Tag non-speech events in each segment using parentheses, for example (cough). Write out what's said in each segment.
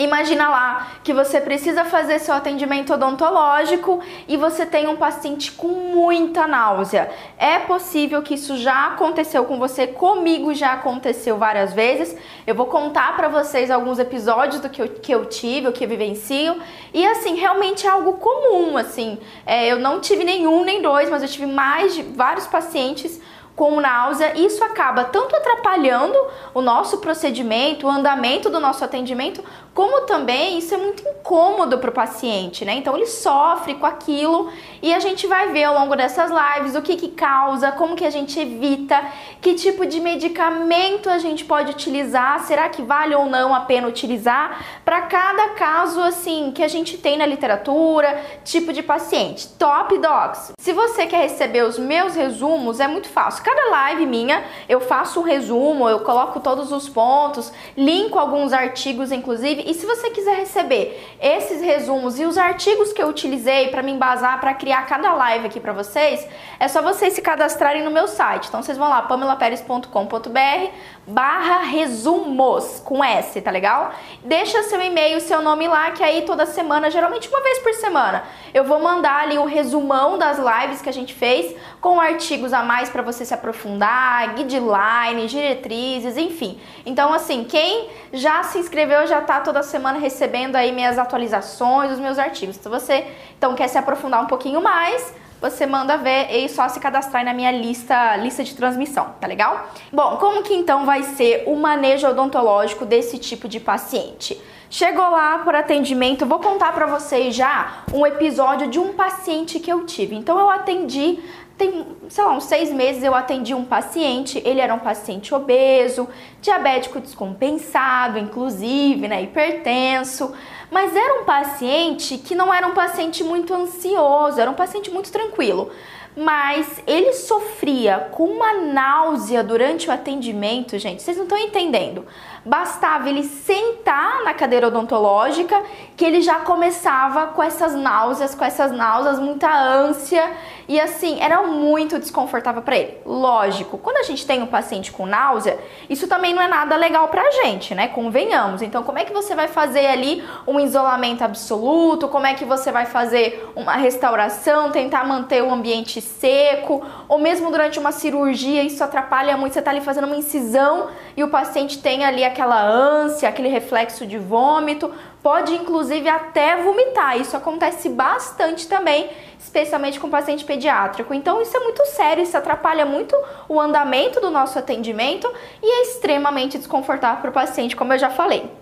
Imagina lá que você precisa fazer seu atendimento odontológico e você tem um paciente com muita náusea. É possível que isso já aconteceu com você, comigo já aconteceu várias vezes. Eu vou contar para vocês alguns episódios do que eu, que eu tive, o que eu vivencio. E assim, realmente é algo comum, assim. É, eu não tive nenhum nem dois, mas eu tive mais de vários pacientes com náusea, isso acaba tanto atrapalhando o nosso procedimento, o andamento do nosso atendimento, como também isso é muito incômodo para o paciente, né? Então ele sofre com aquilo e a gente vai ver ao longo dessas lives o que, que causa, como que a gente evita, que tipo de medicamento a gente pode utilizar, será que vale ou não a pena utilizar para cada caso assim que a gente tem na literatura, tipo de paciente. Top Docs. Se você quer receber os meus resumos, é muito fácil. Cada live minha eu faço um resumo, eu coloco todos os pontos, linko alguns artigos inclusive e se você quiser receber esses resumos e os artigos que eu utilizei para me embasar para criar cada live aqui para vocês, é só vocês se cadastrarem no meu site. Então vocês vão lá pamelaperes.com.br barra resumos com S, tá legal? Deixa seu e-mail, seu nome lá, que aí toda semana, geralmente uma vez por semana, eu vou mandar ali o resumão das lives que a gente fez com artigos a mais para você se aprofundar, guidelines, diretrizes, enfim. Então assim, quem já se inscreveu já tá toda semana recebendo aí minhas atualizações, os meus artigos. Se você então quer se aprofundar um pouquinho mais, você manda ver e só se cadastrar na minha lista, lista de transmissão, tá legal? Bom, como que então vai ser o manejo odontológico desse tipo de paciente? Chegou lá por atendimento, vou contar para vocês já um episódio de um paciente que eu tive. Então eu atendi tem, sei lá, uns seis meses eu atendi um paciente, ele era um paciente obeso, diabético descompensado, inclusive, né, hipertenso, mas era um paciente que não era um paciente muito ansioso, era um paciente muito tranquilo mas ele sofria com uma náusea durante o atendimento, gente. Vocês não estão entendendo. Bastava ele sentar na cadeira odontológica que ele já começava com essas náuseas, com essas náuseas, muita ânsia e assim, era muito desconfortável para ele. Lógico, quando a gente tem um paciente com náusea, isso também não é nada legal pra gente, né? Convenhamos. Então, como é que você vai fazer ali um isolamento absoluto? Como é que você vai fazer uma restauração, tentar manter o ambiente seco? Ou mesmo durante uma cirurgia, isso atrapalha muito. Você tá ali fazendo uma incisão e o paciente tem ali aquela ânsia, aquele reflexo de vômito, pode inclusive até vomitar. Isso acontece bastante também, especialmente com paciente pediátrico. Então isso é muito sério, isso atrapalha muito o andamento do nosso atendimento e é extremamente desconfortável para o paciente, como eu já falei.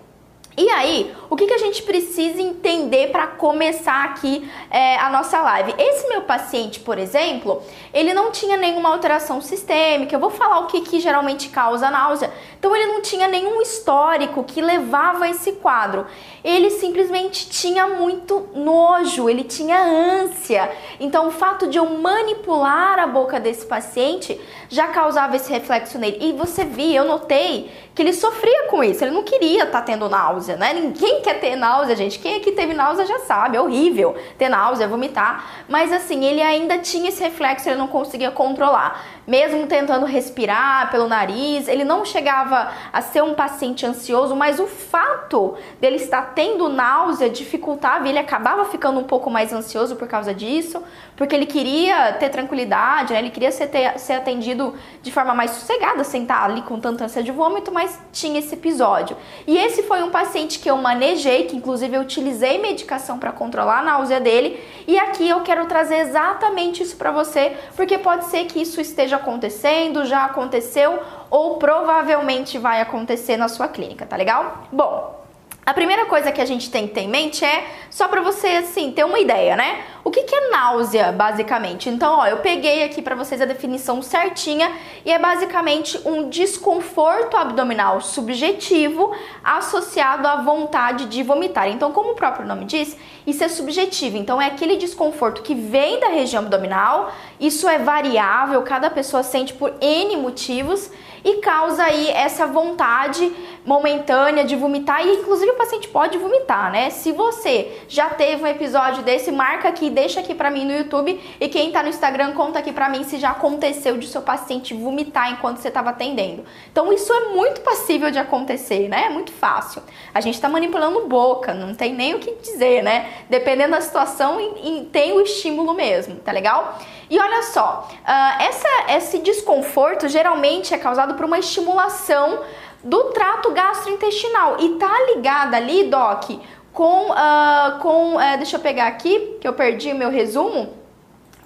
E aí, o que, que a gente precisa entender para começar aqui é, a nossa live? Esse meu paciente, por exemplo, ele não tinha nenhuma alteração sistêmica. Eu vou falar o que, que geralmente causa náusea. Então, ele não tinha nenhum histórico que levava a esse quadro. Ele simplesmente tinha muito nojo, ele tinha ânsia. Então, o fato de eu manipular a boca desse paciente já causava esse reflexo nele. E você via, eu notei que ele sofria com isso. Ele não queria estar tá tendo náusea náusea, né? Ninguém quer ter náusea, gente. Quem aqui teve náusea já sabe, é horrível ter náusea, vomitar. Mas assim, ele ainda tinha esse reflexo, ele não conseguia controlar. Mesmo tentando respirar pelo nariz, ele não chegava a ser um paciente ansioso, mas o fato dele estar tendo náusea dificultava, ele acabava ficando um pouco mais ansioso por causa disso, porque ele queria ter tranquilidade, né? Ele queria ser, ter, ser atendido de forma mais sossegada, sem estar ali com tanta ânsia de vômito, mas tinha esse episódio. E esse foi um paciente que eu manejei, que inclusive eu utilizei medicação para controlar a náusea dele, e aqui eu quero trazer exatamente isso para você, porque pode ser que isso esteja acontecendo, já aconteceu ou provavelmente vai acontecer na sua clínica, tá legal? Bom, a primeira coisa que a gente tem que ter em mente é só para você assim ter uma ideia, né? O que, que é náusea, basicamente? Então, ó, eu peguei aqui para vocês a definição certinha e é basicamente um desconforto abdominal subjetivo associado à vontade de vomitar. Então, como o próprio nome diz, isso é subjetivo. Então, é aquele desconforto que vem da região abdominal. Isso é variável, cada pessoa sente por N motivos e causa aí essa vontade momentânea de vomitar e inclusive o paciente pode vomitar, né? Se você já teve um episódio desse, marca aqui, deixa aqui para mim no YouTube e quem tá no Instagram conta aqui para mim se já aconteceu de seu paciente vomitar enquanto você estava atendendo. Então isso é muito passível de acontecer, né? É muito fácil. A gente tá manipulando boca, não tem nem o que dizer, né? Dependendo da situação, tem o estímulo mesmo, tá legal? E olha só, uh, essa, esse desconforto geralmente é causado por uma estimulação do trato gastrointestinal e tá ligada ali, Doc, com, uh, com uh, deixa eu pegar aqui, que eu perdi meu resumo,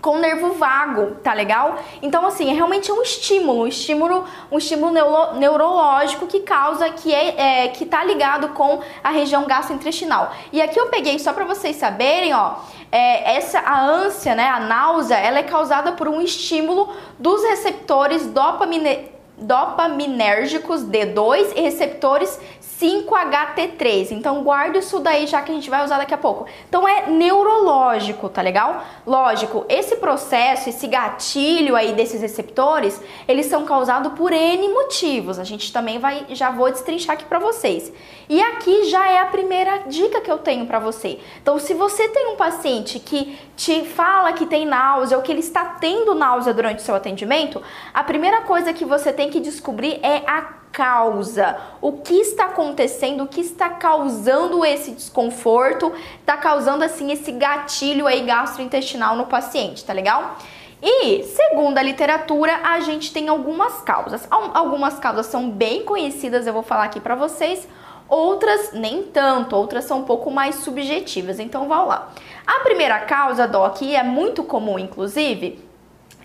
com nervo vago, tá legal? Então, assim, é realmente um estímulo, um estímulo, um estímulo neuro, neurológico que causa, que é, é, que tá ligado com a região gastrointestinal. E aqui eu peguei só para vocês saberem, ó, é, essa a ânsia, né, a náusea, ela é causada por um estímulo dos receptores dopamine, dopaminérgicos D2 e receptores 5HT3. Então guarde isso daí já que a gente vai usar daqui a pouco. Então é neurológico, tá legal? Lógico, esse processo, esse gatilho aí desses receptores, eles são causados por N motivos. A gente também vai já vou destrinchar aqui para vocês. E aqui já é a primeira dica que eu tenho para você. Então, se você tem um paciente que te fala que tem náusea ou que ele está tendo náusea durante o seu atendimento, a primeira coisa que você tem que descobrir é a causa. O que está acontecendo? O que está causando esse desconforto? Está causando assim esse gatilho aí gastrointestinal no paciente, tá legal? E, segundo a literatura, a gente tem algumas causas. Algumas causas são bem conhecidas, eu vou falar aqui para vocês. Outras nem tanto, outras são um pouco mais subjetivas. Então, vamos lá. A primeira causa, Doc, e é muito comum, inclusive,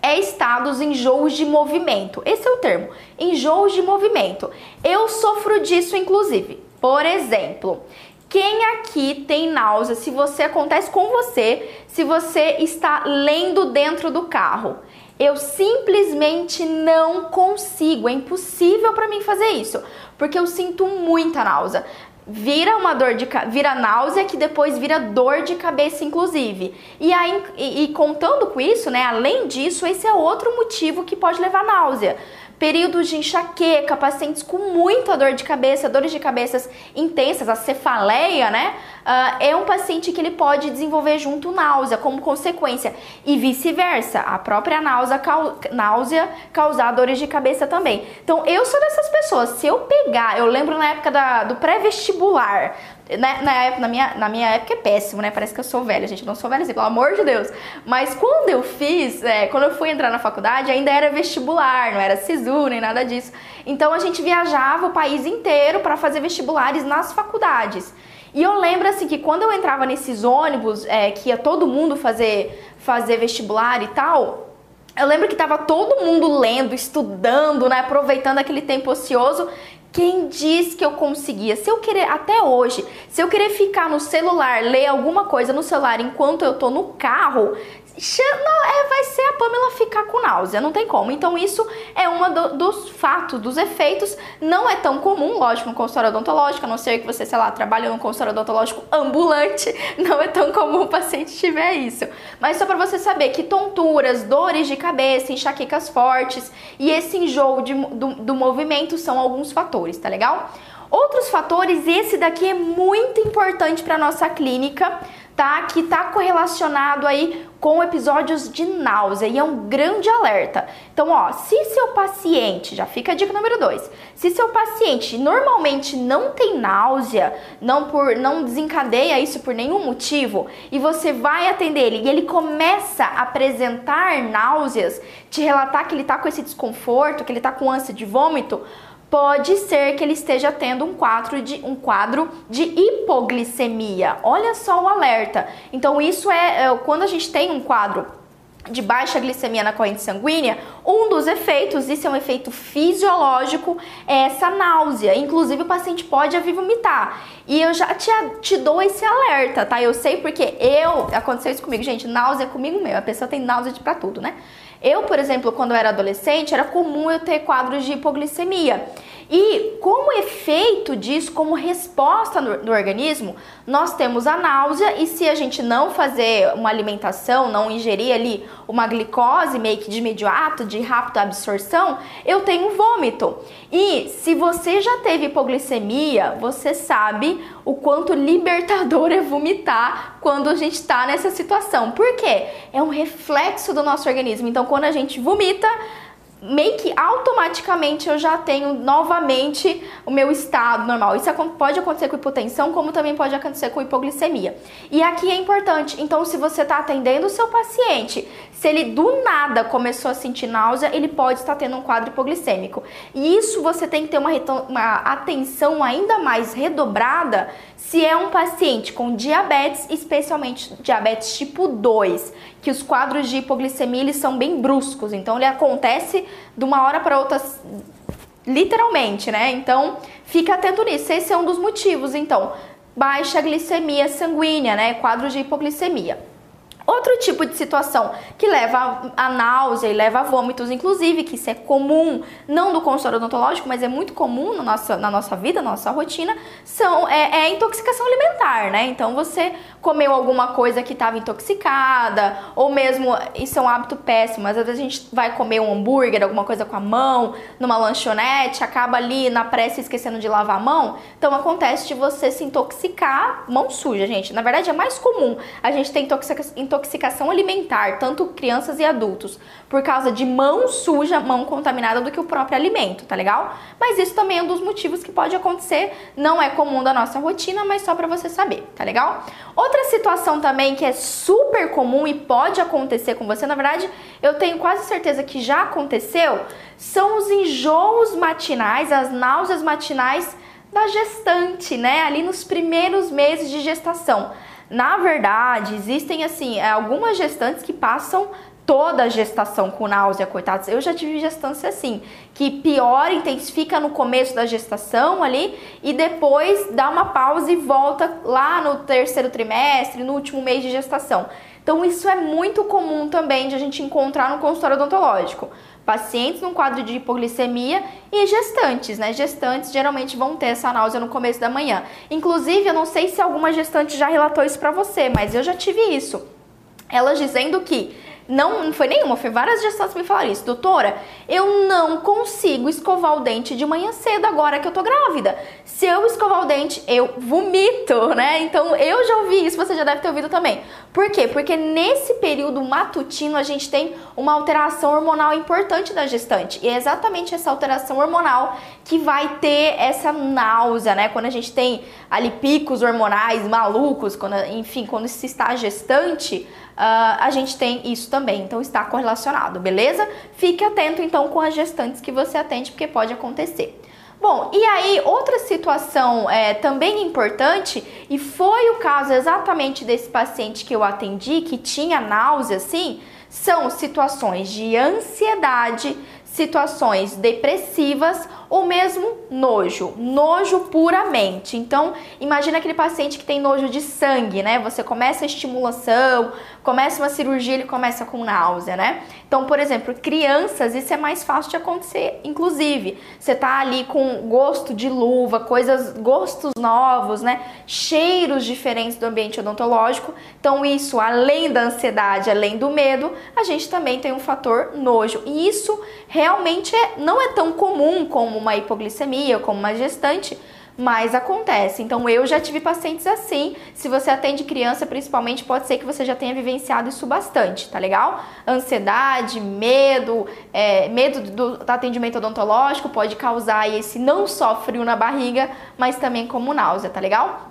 é estados enjoos de movimento. Esse é o termo, enjoos de movimento. Eu sofro disso, inclusive. Por exemplo, quem aqui tem náusea? Se você acontece com você, se você está lendo dentro do carro. Eu simplesmente não consigo, é impossível para mim fazer isso, porque eu sinto muita náusea vira uma dor de vira náusea que depois vira dor de cabeça inclusive. E aí e, e, contando com isso, né, além disso, esse é outro motivo que pode levar náusea períodos de enxaqueca, pacientes com muita dor de cabeça, dores de cabeças intensas, a cefaleia, né? Uh, é um paciente que ele pode desenvolver junto náusea como consequência e vice-versa, a própria náusea, cau náusea causar dores de cabeça também. Então eu sou dessas pessoas, se eu pegar, eu lembro na época da, do pré-vestibular, na, na, época, na, minha, na minha época é péssimo, né? Parece que eu sou velha, gente. Eu não sou velha assim, pelo amor de Deus. Mas quando eu fiz, é, quando eu fui entrar na faculdade, ainda era vestibular, não era SISU nem nada disso. Então a gente viajava o país inteiro para fazer vestibulares nas faculdades. E eu lembro assim que quando eu entrava nesses ônibus, é, que ia todo mundo fazer, fazer vestibular e tal, eu lembro que tava todo mundo lendo, estudando, né, aproveitando aquele tempo ocioso quem diz que eu conseguia? Se eu querer, até hoje, se eu querer ficar no celular, ler alguma coisa no celular enquanto eu tô no carro, não, é, vai ser a Pamela ficar com náusea, não tem como. Então, isso é um do, dos fatos, dos efeitos. Não é tão comum, lógico, no consultório odontológico, a não ser que você, sei lá, trabalhe no consultório odontológico ambulante, (laughs) não é tão comum o paciente tiver isso. Mas só para você saber que tonturas, dores de cabeça, enxaquecas fortes e esse enjoo de, do, do movimento são alguns fatores, tá legal? Outros fatores, esse daqui é muito importante para nossa clínica, tá? Que tá correlacionado aí com episódios de náusea e é um grande alerta. Então, ó, se seu paciente, já fica a dica número 2, se seu paciente normalmente não tem náusea, não por não desencadeia isso por nenhum motivo e você vai atender ele e ele começa a apresentar náuseas, te relatar que ele tá com esse desconforto, que ele tá com ânsia de vômito, pode ser que ele esteja tendo um quadro de, um quadro de hipoglicemia. Olha só o alerta. Então, isso é, é quando a gente tem um quadro de baixa glicemia na corrente sanguínea, um dos efeitos, isso é um efeito fisiológico, é essa náusea. Inclusive, o paciente pode vir vomitar. E eu já te, te dou esse alerta, tá? Eu sei porque eu, aconteceu isso comigo, gente, náusea é comigo mesmo. A pessoa tem náusea de pra tudo, né? Eu, por exemplo, quando era adolescente, era comum eu ter quadros de hipoglicemia. E como efeito disso, como resposta do, do organismo, nós temos a náusea e se a gente não fazer uma alimentação, não ingerir ali uma glicose meio que de imediato, de rápida absorção, eu tenho vômito. E se você já teve hipoglicemia, você sabe o quanto libertador (laughs) é vomitar quando a gente está nessa situação. Por quê? É um reflexo do nosso organismo. Então, quando a gente vomita, meio que automaticamente eu já tenho novamente o meu estado normal. Isso pode acontecer com hipotensão, como também pode acontecer com hipoglicemia. E aqui é importante, então se você está atendendo o seu paciente, se ele do nada começou a sentir náusea, ele pode estar tendo um quadro hipoglicêmico. E isso você tem que ter uma, uma atenção ainda mais redobrada se é um paciente com diabetes, especialmente diabetes tipo 2, que os quadros de hipoglicemia eles são bem bruscos, então ele acontece de uma hora para outra literalmente, né? Então, fica atento nisso. Esse é um dos motivos, então, baixa glicemia sanguínea, né? Quadro de hipoglicemia. Outro tipo de situação que leva a náusea e leva a vômitos, inclusive, que isso é comum, não do consultório odontológico, mas é muito comum na nossa, na nossa vida, na nossa rotina, são, é, é a intoxicação alimentar, né? Então você comeu alguma coisa que estava intoxicada, ou mesmo, isso é um hábito péssimo, às vezes a gente vai comer um hambúrguer, alguma coisa com a mão, numa lanchonete, acaba ali na pressa esquecendo de lavar a mão, então acontece de você se intoxicar, mão suja, gente. Na verdade é mais comum a gente ter intoxicação intoxicação alimentar, tanto crianças e adultos, por causa de mão suja, mão contaminada do que o próprio alimento, tá legal? Mas isso também é um dos motivos que pode acontecer, não é comum da nossa rotina, mas só para você saber, tá legal? Outra situação também que é super comum e pode acontecer com você, na verdade, eu tenho quase certeza que já aconteceu, são os enjoos matinais, as náuseas matinais da gestante, né? Ali nos primeiros meses de gestação. Na verdade, existem assim algumas gestantes que passam toda a gestação com náusea, coitados. Eu já tive gestância assim, que pior intensifica no começo da gestação ali e depois dá uma pausa e volta lá no terceiro trimestre, no último mês de gestação. Então isso é muito comum também de a gente encontrar no consultório odontológico. Pacientes num quadro de hipoglicemia e gestantes, né? Gestantes geralmente vão ter essa náusea no começo da manhã. Inclusive, eu não sei se alguma gestante já relatou isso para você, mas eu já tive isso. Elas dizendo que não, não foi nenhuma, foi várias gestantes me falaram isso. Doutora, eu não consigo escovar o dente de manhã cedo agora que eu tô grávida. Se eu escovar o dente, eu vomito, né? Então eu já ouvi isso, você já deve ter ouvido também. Por quê? Porque nesse período matutino a gente tem uma alteração hormonal importante da gestante. E é exatamente essa alteração hormonal que vai ter essa náusea, né? Quando a gente tem ali picos hormonais malucos, quando, enfim, quando se está gestante, a gente tem isso também. Então está correlacionado, beleza? Fique atento então com as gestantes que você atende, porque pode acontecer. Bom, e aí outra situação é, também importante, e foi o caso exatamente desse paciente que eu atendi, que tinha náusea, assim, são situações de ansiedade, situações depressivas ou mesmo nojo, nojo puramente. Então, imagina aquele paciente que tem nojo de sangue, né? Você começa a estimulação, começa uma cirurgia, ele começa com náusea, né? Então, por exemplo, crianças, isso é mais fácil de acontecer, inclusive. Você tá ali com gosto de luva, coisas, gostos novos, né? Cheiros diferentes do ambiente odontológico. Então, isso, além da ansiedade, além do medo, a gente também tem um fator nojo. E isso realmente é, não é tão comum como uma hipoglicemia, como uma gestante, mas acontece. Então eu já tive pacientes assim. Se você atende criança, principalmente, pode ser que você já tenha vivenciado isso bastante, tá legal? Ansiedade, medo, é, medo do, atendimento odontológico pode causar esse não só frio na barriga, mas também como náusea, tá legal?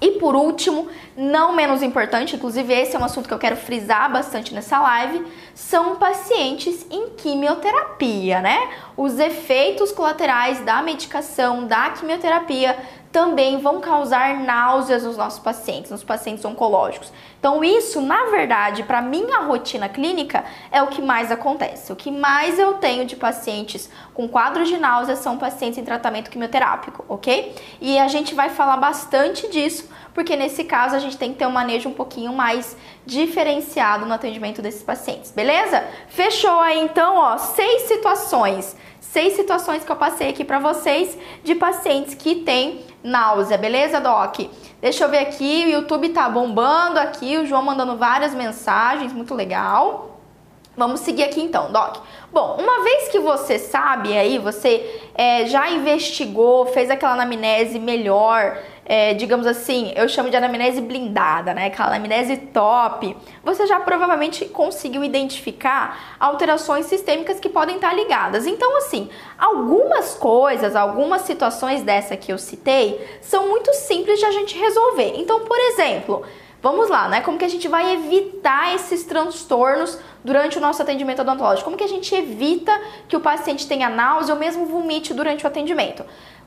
E por último, não menos importante, inclusive esse é um assunto que eu quero frisar bastante nessa live, são pacientes em quimioterapia, né? Os efeitos colaterais da medicação, da quimioterapia, também vão causar náuseas nos nossos pacientes, nos pacientes oncológicos. Então, isso, na verdade, para minha rotina clínica, é o que mais acontece. O que mais eu tenho de pacientes com quadros de náuseas são pacientes em tratamento quimioterápico, ok? E a gente vai falar bastante disso, porque nesse caso a gente tem que ter um manejo um pouquinho mais diferenciado no atendimento desses pacientes, beleza? Fechou aí então, ó, seis situações seis situações que eu passei aqui para vocês de pacientes que têm náusea, beleza, Doc? Deixa eu ver aqui, o YouTube tá bombando aqui, o João mandando várias mensagens, muito legal. Vamos seguir aqui então, Doc. Bom, uma vez que você sabe aí, você é, já investigou, fez aquela anamnese melhor, é, digamos assim, eu chamo de anamnese blindada, né? Aquela anamnese top, você já provavelmente conseguiu identificar alterações sistêmicas que podem estar ligadas. Então, assim, algumas coisas, algumas situações dessa que eu citei, são muito simples de a gente resolver. Então, por exemplo, Vamos lá, né? Como que a gente vai evitar esses transtornos durante o nosso atendimento odontológico? Como que a gente evita que o paciente tenha náusea ou mesmo vomite durante o atendimento?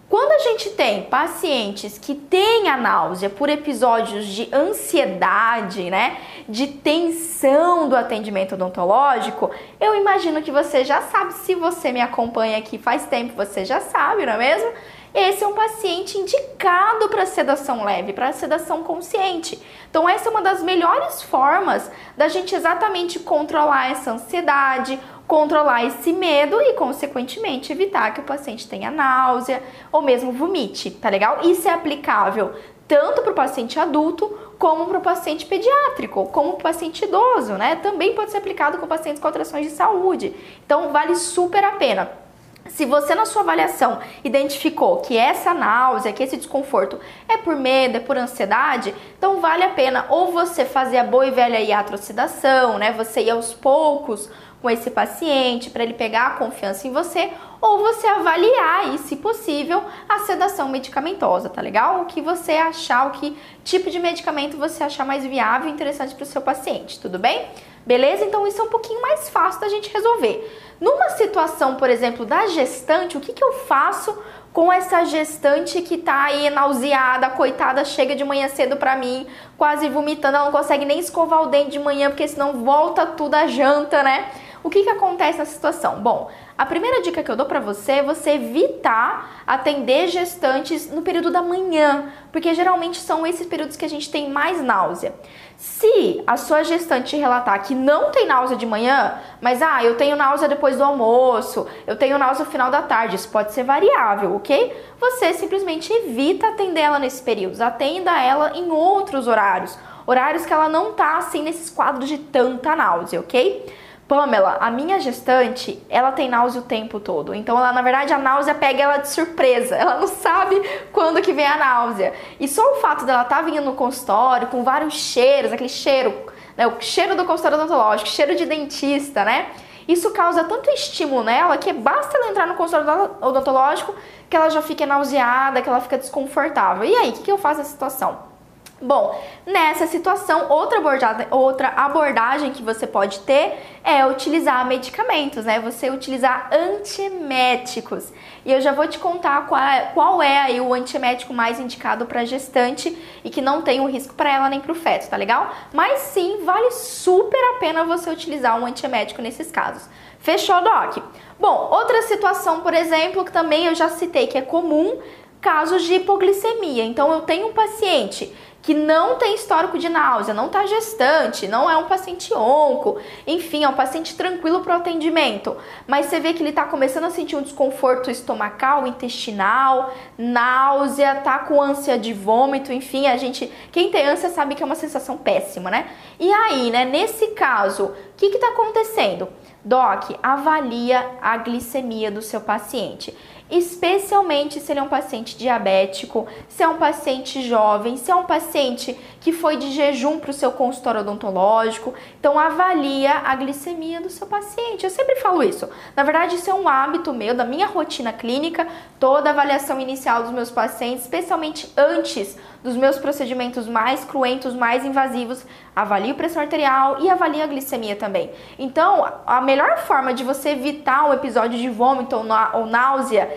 Quando a gente tem pacientes que têm a náusea por episódios de ansiedade, né, de tensão do atendimento odontológico, eu imagino que você já sabe, se você me acompanha aqui faz tempo, você já sabe, não é mesmo? Esse é um paciente indicado para sedação leve, para sedação consciente. Então, essa é uma das melhores formas da gente exatamente controlar essa ansiedade, controlar esse medo e, consequentemente, evitar que o paciente tenha náusea ou mesmo vomite, tá legal? Isso é aplicável tanto para o paciente adulto como para o paciente pediátrico, como para o paciente idoso, né? Também pode ser aplicado com pacientes com alterações de saúde. Então, vale super a pena. Se você na sua avaliação identificou que essa náusea, que esse desconforto é por medo, é por ansiedade, então vale a pena ou você fazer a boa e velha iatrocidação, né? Você ir aos poucos com esse paciente para ele pegar a confiança em você, ou você avaliar e, se possível, a sedação medicamentosa, tá legal? O que você achar, o que tipo de medicamento você achar mais viável e interessante para o seu paciente, tudo bem? Beleza? Então isso é um pouquinho mais fácil da gente resolver. Numa situação, por exemplo, da gestante, o que, que eu faço com essa gestante que tá aí nauseada, coitada, chega de manhã cedo pra mim, quase vomitando, ela não consegue nem escovar o dente de manhã, porque senão volta tudo a janta, né? O que, que acontece nessa situação? Bom, a primeira dica que eu dou para você é você evitar atender gestantes no período da manhã, porque geralmente são esses períodos que a gente tem mais náusea. Se a sua gestante relatar que não tem náusea de manhã, mas ah, eu tenho náusea depois do almoço, eu tenho náusea no final da tarde, isso pode ser variável, ok? Você simplesmente evita atender ela nesse período, atenda ela em outros horários, horários que ela não tá assim nesses quadros de tanta náusea, ok? Pamela, a minha gestante, ela tem náusea o tempo todo. Então, ela, na verdade, a náusea pega ela de surpresa. (laughs) Ela não sabe quando que vem a náusea. E só o fato dela estar tá vindo no consultório com vários cheiros, aquele cheiro, né, o cheiro do consultório odontológico, cheiro de dentista, né? Isso causa tanto estímulo nela que basta ela entrar no consultório odontológico que ela já fica nauseada, que ela fica desconfortável. E aí, o que, que eu faço nessa situação? Bom, nessa situação, outra abordagem, outra abordagem que você pode ter é utilizar medicamentos, né? Você utilizar antieméticos. E eu já vou te contar qual é, qual é aí o antiemético mais indicado para gestante e que não tem um risco para ela nem para o feto, tá legal? Mas sim, vale super a pena você utilizar um antiemético nesses casos. Fechou, Doc? Bom, outra situação, por exemplo, que também eu já citei que é comum, casos de hipoglicemia. Então eu tenho um paciente que não tem histórico de náusea, não está gestante, não é um paciente onco, enfim, é um paciente tranquilo para o atendimento, mas você vê que ele está começando a sentir um desconforto estomacal, intestinal, náusea, tá com ânsia de vômito, enfim, a gente, quem tem ânsia sabe que é uma sensação péssima, né? E aí, né, nesse caso, o que está acontecendo? Doc, avalia a glicemia do seu paciente especialmente se ele é um paciente diabético, se é um paciente jovem, se é um paciente que foi de jejum para o seu consultório odontológico. Então, avalia a glicemia do seu paciente. Eu sempre falo isso. Na verdade, isso é um hábito meu, da minha rotina clínica, toda avaliação inicial dos meus pacientes, especialmente antes dos meus procedimentos mais cruentos, mais invasivos, avalio pressão arterial e avalio a glicemia também. Então, a melhor forma de você evitar um episódio de vômito ou náusea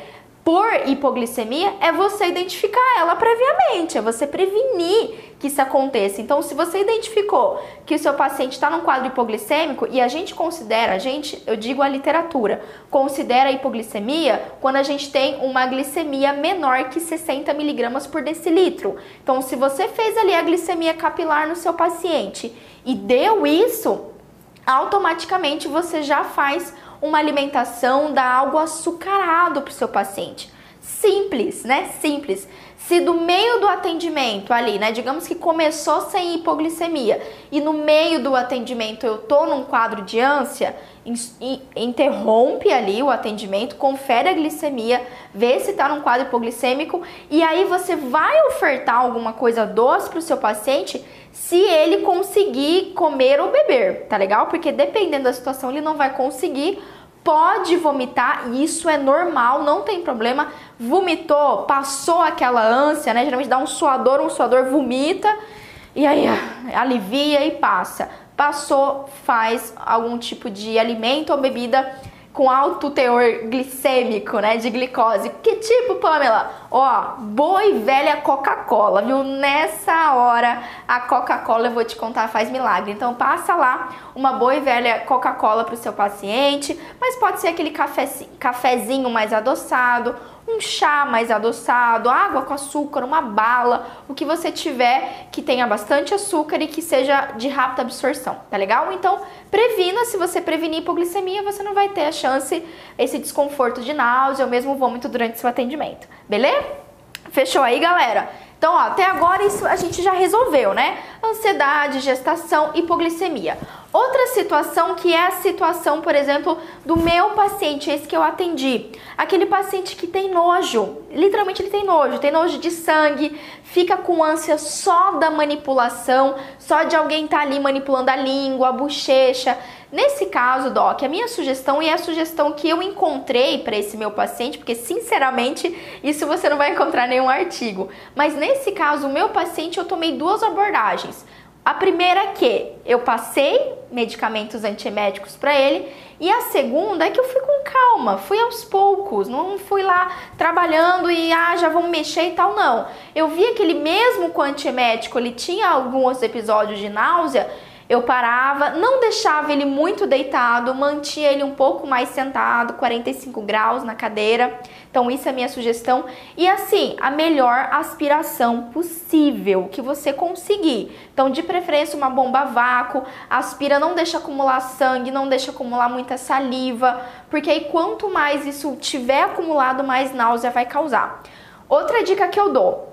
por hipoglicemia é você identificar ela previamente, é você prevenir que isso aconteça. Então, se você identificou que o seu paciente está num quadro hipoglicêmico e a gente considera, a gente, eu digo a literatura, considera a hipoglicemia quando a gente tem uma glicemia menor que 60 miligramas por decilitro. Então, se você fez ali a glicemia capilar no seu paciente e deu isso, automaticamente você já faz uma alimentação, dar algo açucarado para o seu paciente. Simples, né? Simples. Se do meio do atendimento ali, né, digamos que começou sem hipoglicemia e no meio do atendimento eu tô num quadro de ânsia, interrompe ali o atendimento, confere a glicemia, vê se tá num quadro hipoglicêmico e aí você vai ofertar alguma coisa doce pro seu paciente se ele conseguir comer ou beber, tá legal? Porque dependendo da situação ele não vai conseguir pode vomitar, isso é normal, não tem problema. Vomitou, passou aquela ânsia, né? Geralmente dá um suador, um suador vomita e aí ah, alivia e passa. Passou, faz algum tipo de alimento ou bebida com alto teor glicêmico, né, de glicose. Que tipo, Pamela? Ó, boa e velha Coca-Cola, viu? Nessa hora a Coca-Cola eu vou te contar faz milagre. Então passa lá uma boa e velha Coca-Cola para o seu paciente, mas pode ser aquele cafezinho, cafezinho mais adoçado um chá mais adoçado, água com açúcar, uma bala, o que você tiver que tenha bastante açúcar e que seja de rápida absorção, tá legal? Então, previna, se você prevenir hipoglicemia, você não vai ter a chance, esse desconforto de náusea ou mesmo vômito durante seu atendimento, beleza? Fechou aí, galera? Então, ó, até agora isso a gente já resolveu, né? Ansiedade, gestação, hipoglicemia. Outra situação que é a situação, por exemplo, do meu paciente, esse que eu atendi. Aquele paciente que tem nojo, literalmente ele tem nojo, tem nojo de sangue, fica com ânsia só da manipulação, só de alguém estar tá ali manipulando a língua, a bochecha. Nesse caso, Doc, a minha sugestão e é a sugestão que eu encontrei para esse meu paciente, porque sinceramente isso você não vai encontrar nenhum artigo, mas nesse caso, o meu paciente eu tomei duas abordagens. A primeira é que eu passei medicamentos antieméticos para ele e a segunda é que eu fui com calma, fui aos poucos, não fui lá trabalhando e ah, já vamos mexer e tal, não. Eu via que ele mesmo com antiemético, ele tinha alguns episódios de náusea, eu parava, não deixava ele muito deitado, mantinha ele um pouco mais sentado, 45 graus na cadeira. Então, isso é minha sugestão. E assim, a melhor aspiração possível que você conseguir. Então, de preferência, uma bomba a vácuo, aspira, não deixa acumular sangue, não deixa acumular muita saliva, porque aí quanto mais isso tiver acumulado, mais náusea vai causar. Outra dica que eu dou: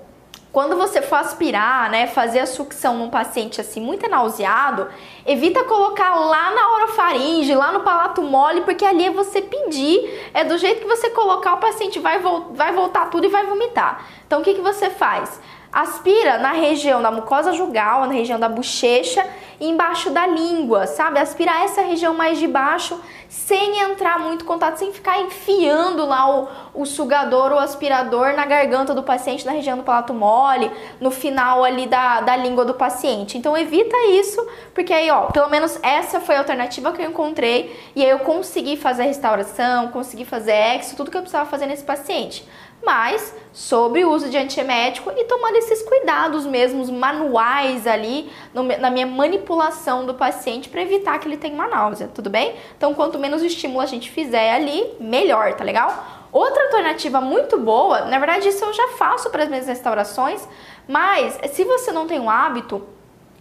quando você for aspirar, né, fazer a sucção num paciente assim muito nauseado, evita colocar lá na orofaringe, lá no palato mole, porque ali é você pedir, é do jeito que você colocar o paciente vai, vo vai voltar tudo e vai vomitar. Então o que, que você faz? Aspira na região da mucosa jugal, na região da bochecha e embaixo da língua, sabe? Aspirar essa região mais de baixo sem entrar muito contato, sem ficar enfiando lá o, o sugador ou aspirador na garganta do paciente, na região do palato mole, no final ali da, da língua do paciente. Então evita isso, porque aí, ó, pelo menos essa foi a alternativa que eu encontrei e aí eu consegui fazer a restauração, consegui fazer exo, tudo que eu precisava fazer nesse paciente mas sobre o uso de antiemético e tomando esses cuidados mesmos manuais ali no, na minha manipulação do paciente para evitar que ele tenha uma náusea, tudo bem? Então, quanto menos estímulo a gente fizer ali, melhor, tá legal? Outra alternativa muito boa, na verdade isso eu já faço para as minhas restaurações, mas se você não tem um hábito,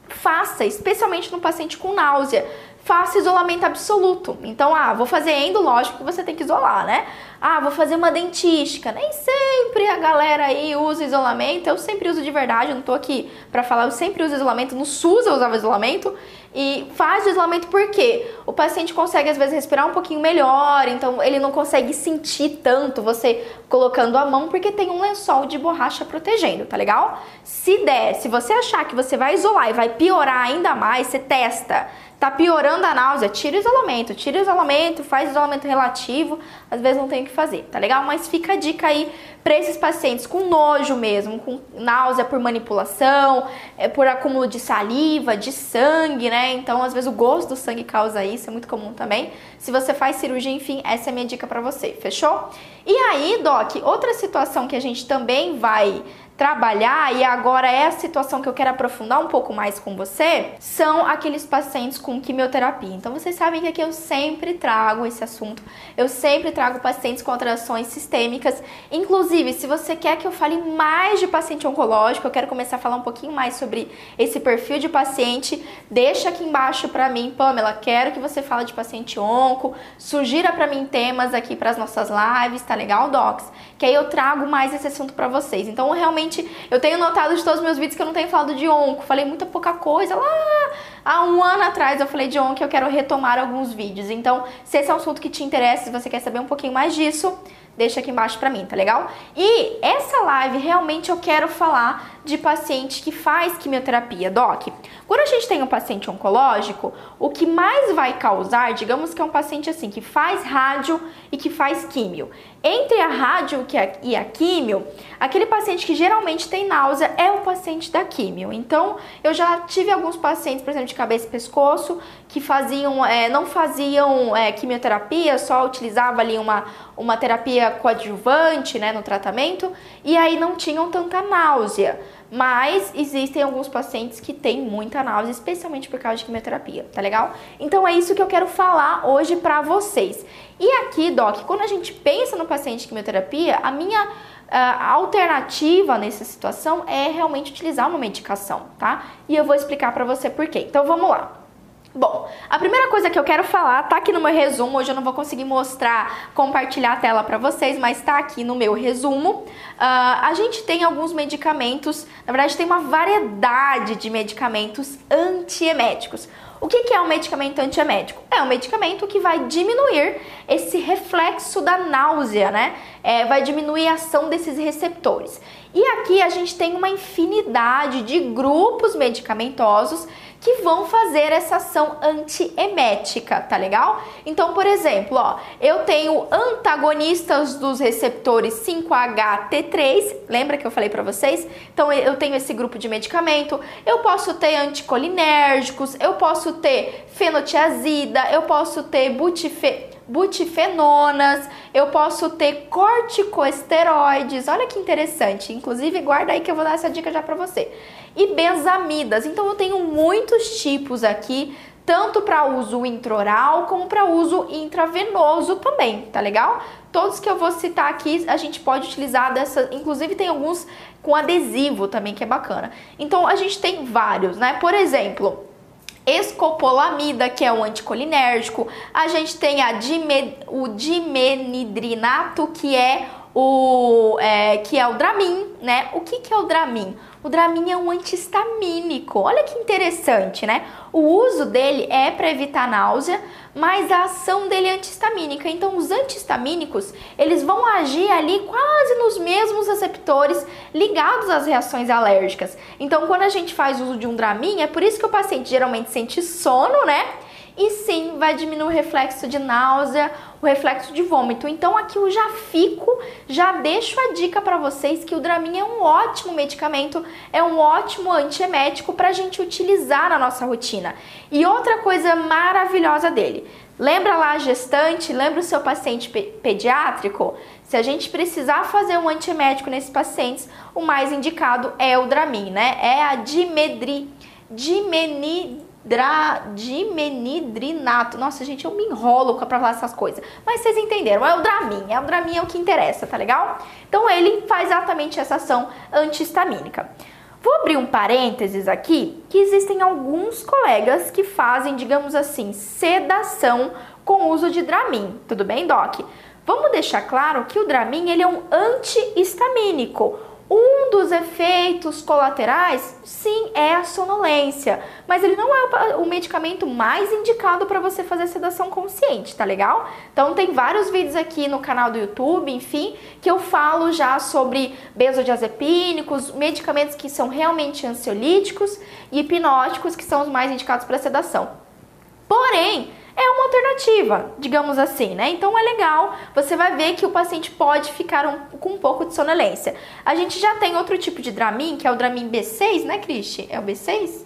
faça, especialmente no paciente com náusea faça isolamento absoluto. Então, ah, vou fazer endo, lógico que você tem que isolar, né? Ah, vou fazer uma dentística. Nem sempre a galera aí usa isolamento. Eu sempre uso de verdade, eu não tô aqui para falar, eu sempre uso isolamento. No SUS eu usava isolamento. E faz o isolamento porque o paciente consegue às vezes respirar um pouquinho melhor, então ele não consegue sentir tanto você colocando a mão porque tem um lençol de borracha protegendo, tá legal? Se der, se você achar que você vai isolar e vai piorar ainda mais, você testa Tá piorando a náusea, tira o isolamento, tira o isolamento, faz isolamento relativo, às vezes não tem o que fazer, tá legal? Mas fica a dica aí para esses pacientes com nojo mesmo, com náusea por manipulação, é, por acúmulo de saliva, de sangue, né? Então, às vezes o gosto do sangue causa isso, é muito comum também. Se você faz cirurgia, enfim, essa é a minha dica para você, fechou? E aí, Doc, outra situação que a gente também vai trabalhar e agora é a situação que eu quero aprofundar um pouco mais com você, são aqueles pacientes com quimioterapia. Então vocês sabem que aqui eu sempre trago esse assunto. Eu sempre trago pacientes com alterações sistêmicas. Inclusive, se você quer que eu fale mais de paciente oncológico, eu quero começar a falar um pouquinho mais sobre esse perfil de paciente, deixa aqui embaixo para mim, Pamela, quero que você fale de paciente onco, sugira para mim temas aqui para as nossas lives, tá legal, docs? Que aí eu trago mais esse assunto para vocês. Então, realmente eu tenho notado de todos os meus vídeos que eu não tenho falado de onco, falei muita pouca coisa lá há um ano atrás eu falei de onco, eu quero retomar alguns vídeos. Então, se esse é um assunto que te interessa, se você quer saber um pouquinho mais disso, deixa aqui embaixo pra mim, tá legal? E essa live realmente eu quero falar de paciente que faz quimioterapia, doc. Quando a gente tem um paciente oncológico, o que mais vai causar, digamos que é um paciente assim, que faz rádio e que faz químio. Entre a rádio e a químio, aquele paciente que geralmente tem náusea é o paciente da químio. Então, eu já tive alguns pacientes, por exemplo, de cabeça e pescoço, que faziam, é, não faziam é, quimioterapia, só utilizava ali uma, uma terapia coadjuvante né, no tratamento, e aí não tinham tanta náusea. Mas existem alguns pacientes que têm muita náusea, especialmente por causa de quimioterapia, tá legal? Então é isso que eu quero falar hoje pra vocês. E aqui, Doc, quando a gente pensa no paciente de quimioterapia, a minha Uh, alternativa nessa situação é realmente utilizar uma medicação, tá? E eu vou explicar para você por quê. Então vamos lá. Bom, a primeira coisa que eu quero falar tá aqui no meu resumo. Hoje eu não vou conseguir mostrar, compartilhar a tela para vocês, mas tá aqui no meu resumo. Uh, a gente tem alguns medicamentos, na verdade, tem uma variedade de medicamentos antieméticos. O que, é um medicamento antiemético? É um medicamento que vai diminuir esse reflexo da náusea, né? É, vai diminuir a ação desses receptores. E aqui a gente tem uma infinidade de grupos medicamentosos que vão fazer essa ação antiemética, tá legal? Então, por exemplo, ó, eu tenho antagonistas dos receptores 5-HT3, lembra que eu falei para vocês? Então, eu tenho esse grupo de medicamento, eu posso ter anticolinérgicos, eu posso ter fenotiazida, eu posso ter butife butifenonas, eu posso ter corticosteroides. Olha que interessante. Inclusive, guarda aí que eu vou dar essa dica já para você e benzamidas. Então eu tenho muitos tipos aqui, tanto para uso intraoral como para uso intravenoso também, tá legal? Todos que eu vou citar aqui, a gente pode utilizar dessa, inclusive tem alguns com adesivo também que é bacana. Então a gente tem vários, né? Por exemplo, escopolamida, que é o anticolinérgico. A gente tem a o dimenidrinato, que é o é, que é o Dramin, né? O que, que é o Dramin? O Dramin é um antihistamínico. Olha que interessante, né? O uso dele é para evitar náusea, mas a ação dele é antihistamínica. Então, os antihistamínicos, eles vão agir ali quase nos mesmos receptores ligados às reações alérgicas. Então, quando a gente faz uso de um Dramin, é por isso que o paciente geralmente sente sono, né? e sim vai diminuir o reflexo de náusea, o reflexo de vômito. Então aqui eu já fico, já deixo a dica para vocês que o Dramin é um ótimo medicamento, é um ótimo antiemético para a gente utilizar na nossa rotina. E outra coisa maravilhosa dele, lembra lá a gestante, lembra o seu paciente pe pediátrico? Se a gente precisar fazer um antiemético nesses pacientes, o mais indicado é o Dramin, né? É a dimedri, dimeni dra, dimenidrinato. Nossa, gente, eu me enrolo pra falar essas coisas. Mas vocês entenderam, é o Dramin. É o Dramin é o que interessa, tá legal? Então ele faz exatamente essa ação antihistamínica. Vou abrir um parênteses aqui, que existem alguns colegas que fazem, digamos assim, sedação com uso de Dramin. Tudo bem, Doc? Vamos deixar claro que o Dramin ele é um antihistamínico. Um dos efeitos colaterais, sim, é a sonolência, mas ele não é o medicamento mais indicado para você fazer sedação consciente, tá legal? Então tem vários vídeos aqui no canal do YouTube, enfim, que eu falo já sobre benzodiazepínicos, medicamentos que são realmente ansiolíticos e hipnóticos, que são os mais indicados para sedação. Porém, é uma alternativa, digamos assim, né? Então é legal, você vai ver que o paciente pode ficar um, com um pouco de sonolência. A gente já tem outro tipo de Dramin, que é o Dramin B6, né, Cristi? É o B6?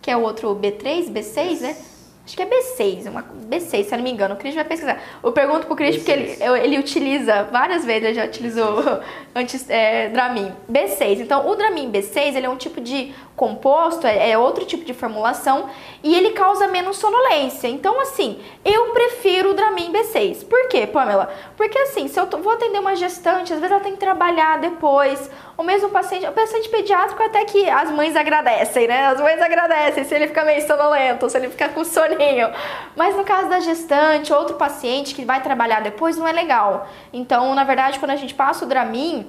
Que é o outro B3, B6, né? Acho que é B6, uma B6, se eu não me engano. O Cris vai pesquisar. Eu pergunto pro Cris porque ele, ele utiliza várias vezes, ele já utilizou (laughs) antes é, Dramin. B6. Então, o Dramin B6, ele é um tipo de composto, é, é, outro tipo de formulação e ele causa menos sonolência. Então, assim, eu prefiro o Dramin B6. Por quê, Pamela? Porque, assim, se eu vou atender uma gestante, às vezes ela tem que trabalhar depois, o mesmo paciente, o paciente pediátrico até que as mães agradecem, né? As mães agradecem se ele fica meio sonolento, se ele fica com soninho. Mas no caso da gestante, outro paciente que vai trabalhar depois, não é legal. Então, na verdade, quando a gente passa o Dramin,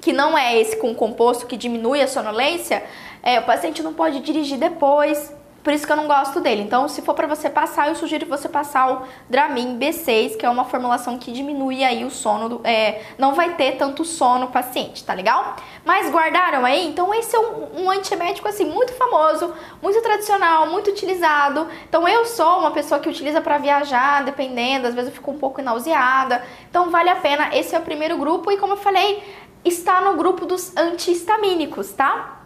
que não é esse com composto que diminui a sonolência, é, o paciente não pode dirigir depois, por isso que eu não gosto dele. Então, se for para você passar, eu sugiro você passar o Dramin B6, que é uma formulação que diminui aí o sono, do, é, não vai ter tanto sono no paciente, tá legal? Mas guardaram aí? Então, esse é um, um antiemético, assim, muito famoso, muito tradicional, muito utilizado. Então, eu sou uma pessoa que utiliza para viajar, dependendo, às vezes eu fico um pouco nauseada. Então, vale a pena. Esse é o primeiro grupo e, como eu falei, está no grupo dos antihistamínicos, tá?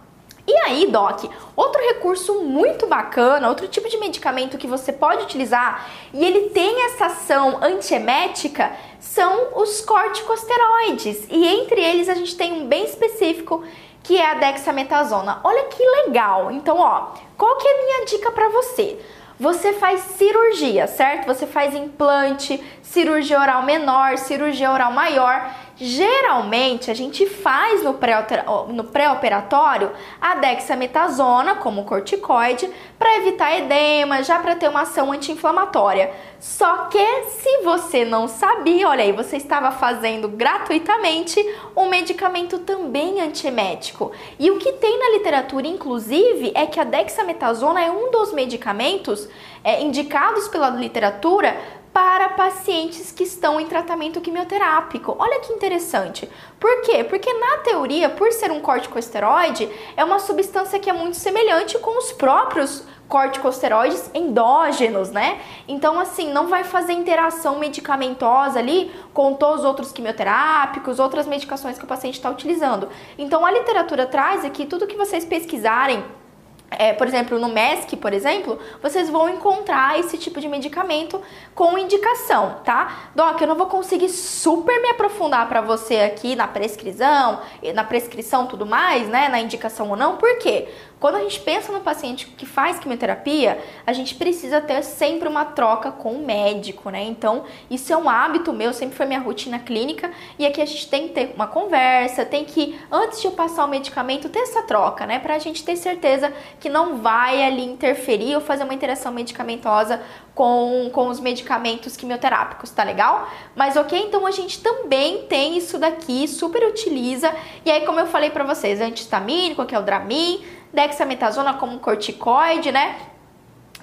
E aí, Doc, outro recurso muito bacana, outro tipo de medicamento que você pode utilizar e ele tem essa ação antiemética são os corticosteroides. E entre eles a gente tem um bem específico que é a dexametasona. Olha que legal. Então, ó, qual que é a minha dica para você? Você faz cirurgia, certo? Você faz implante, cirurgia oral menor, cirurgia oral maior Geralmente a gente faz no pré-operatório a dexametasona como corticoide para evitar edema, já para ter uma ação anti-inflamatória. Só que se você não sabia, olha aí, você estava fazendo gratuitamente um medicamento também antiemético. E o que tem na literatura, inclusive, é que a dexametasona é um dos medicamentos é, indicados pela literatura para pacientes que estão em tratamento quimioterápico. Olha que interessante. Por quê? Porque na teoria, por ser um corticosteroide, é uma substância que é muito semelhante com os próprios corticosteroides endógenos, né? Então, assim, não vai fazer interação medicamentosa ali com todos os outros quimioterápicos, outras medicações que o paciente está utilizando. Então, a literatura traz aqui tudo que vocês pesquisarem é, por exemplo, no MESC, por exemplo, vocês vão encontrar esse tipo de medicamento com indicação, tá? Doc, eu não vou conseguir super me aprofundar para você aqui na prescrição, na prescrição tudo mais, né, na indicação ou não, por quê? Quando a gente pensa no paciente que faz quimioterapia, a gente precisa ter sempre uma troca com o médico, né? Então, isso é um hábito meu, sempre foi minha rotina clínica, e aqui a gente tem que ter uma conversa, tem que, antes de eu passar o medicamento, ter essa troca, né? Pra gente ter certeza que não vai ali interferir ou fazer uma interação medicamentosa com, com os medicamentos quimioterápicos, tá legal? Mas ok, então a gente também tem isso daqui, super utiliza, e aí como eu falei pra vocês, antihistamínico, que é o Dramin, dexametasona como corticoide, né?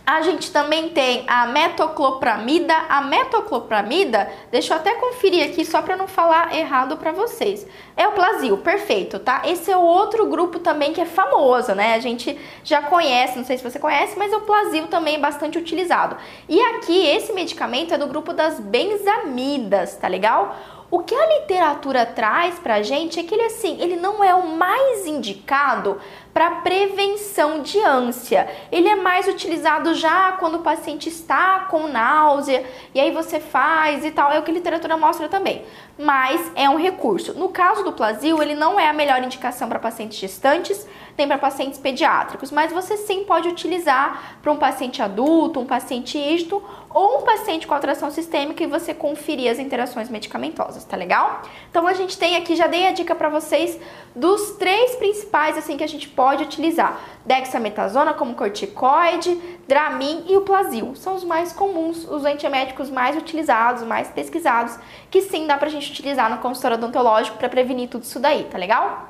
A gente também tem a metoclopramida. A metoclopramida, deixa eu até conferir aqui só para não falar errado para vocês. É o Plasil, perfeito, tá? Esse é o outro grupo também que é famoso, né? A gente já conhece, não sei se você conhece, mas o Plasil também é bastante utilizado. E aqui esse medicamento é do grupo das benzamidas, tá legal? O que a literatura traz pra gente é que ele assim, ele não é o mais indicado para prevenção de ânsia. Ele é mais utilizado já quando o paciente está com náusea e aí você faz e tal, é o que a literatura mostra também. Mas é um recurso. No caso do Plasil, ele não é a melhor indicação para pacientes gestantes nem para pacientes pediátricos, mas você sim pode utilizar para um paciente adulto, um paciente ígito ou um paciente com alteração sistêmica e você conferir as interações medicamentosas, tá legal? Então a gente tem aqui, já dei a dica para vocês dos três principais assim que a gente pode utilizar: dexametasona como corticoide, Dramin e o Plasil. São os mais comuns, os antieméticos mais utilizados, mais pesquisados, que sim dá pra gente utilizar no consultório odontológico para prevenir tudo isso daí, tá legal?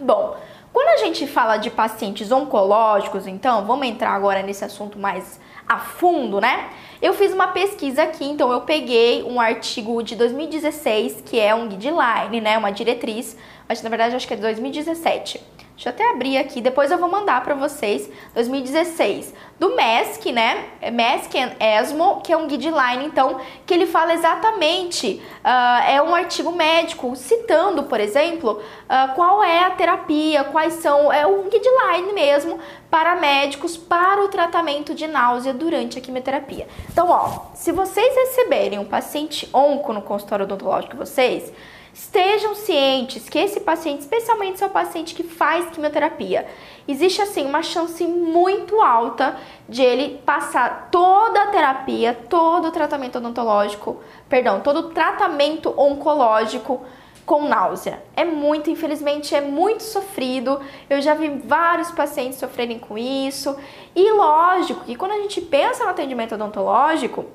Bom, quando a gente fala de pacientes oncológicos, então, vamos entrar agora nesse assunto mais a fundo, né? Eu fiz uma pesquisa aqui, então eu peguei um artigo de 2016, que é um guideline, né, uma diretriz mas na verdade acho que é 2017. Deixa eu até abrir aqui, depois eu vou mandar para vocês. 2016, do MESC, né? MESC and ESMO, que é um guideline, então, que ele fala exatamente, uh, é um artigo médico, citando, por exemplo, uh, qual é a terapia, quais são, é um guideline mesmo para médicos para o tratamento de náusea durante a quimioterapia. Então, ó, se vocês receberem um paciente onco no consultório odontológico de vocês, Estejam cientes que esse paciente, especialmente se é o paciente que faz quimioterapia, existe assim uma chance muito alta de ele passar toda a terapia, todo o tratamento odontológico, perdão, todo o tratamento oncológico com náusea. É muito, infelizmente, é muito sofrido. Eu já vi vários pacientes sofrerem com isso. E lógico que quando a gente pensa no atendimento odontológico,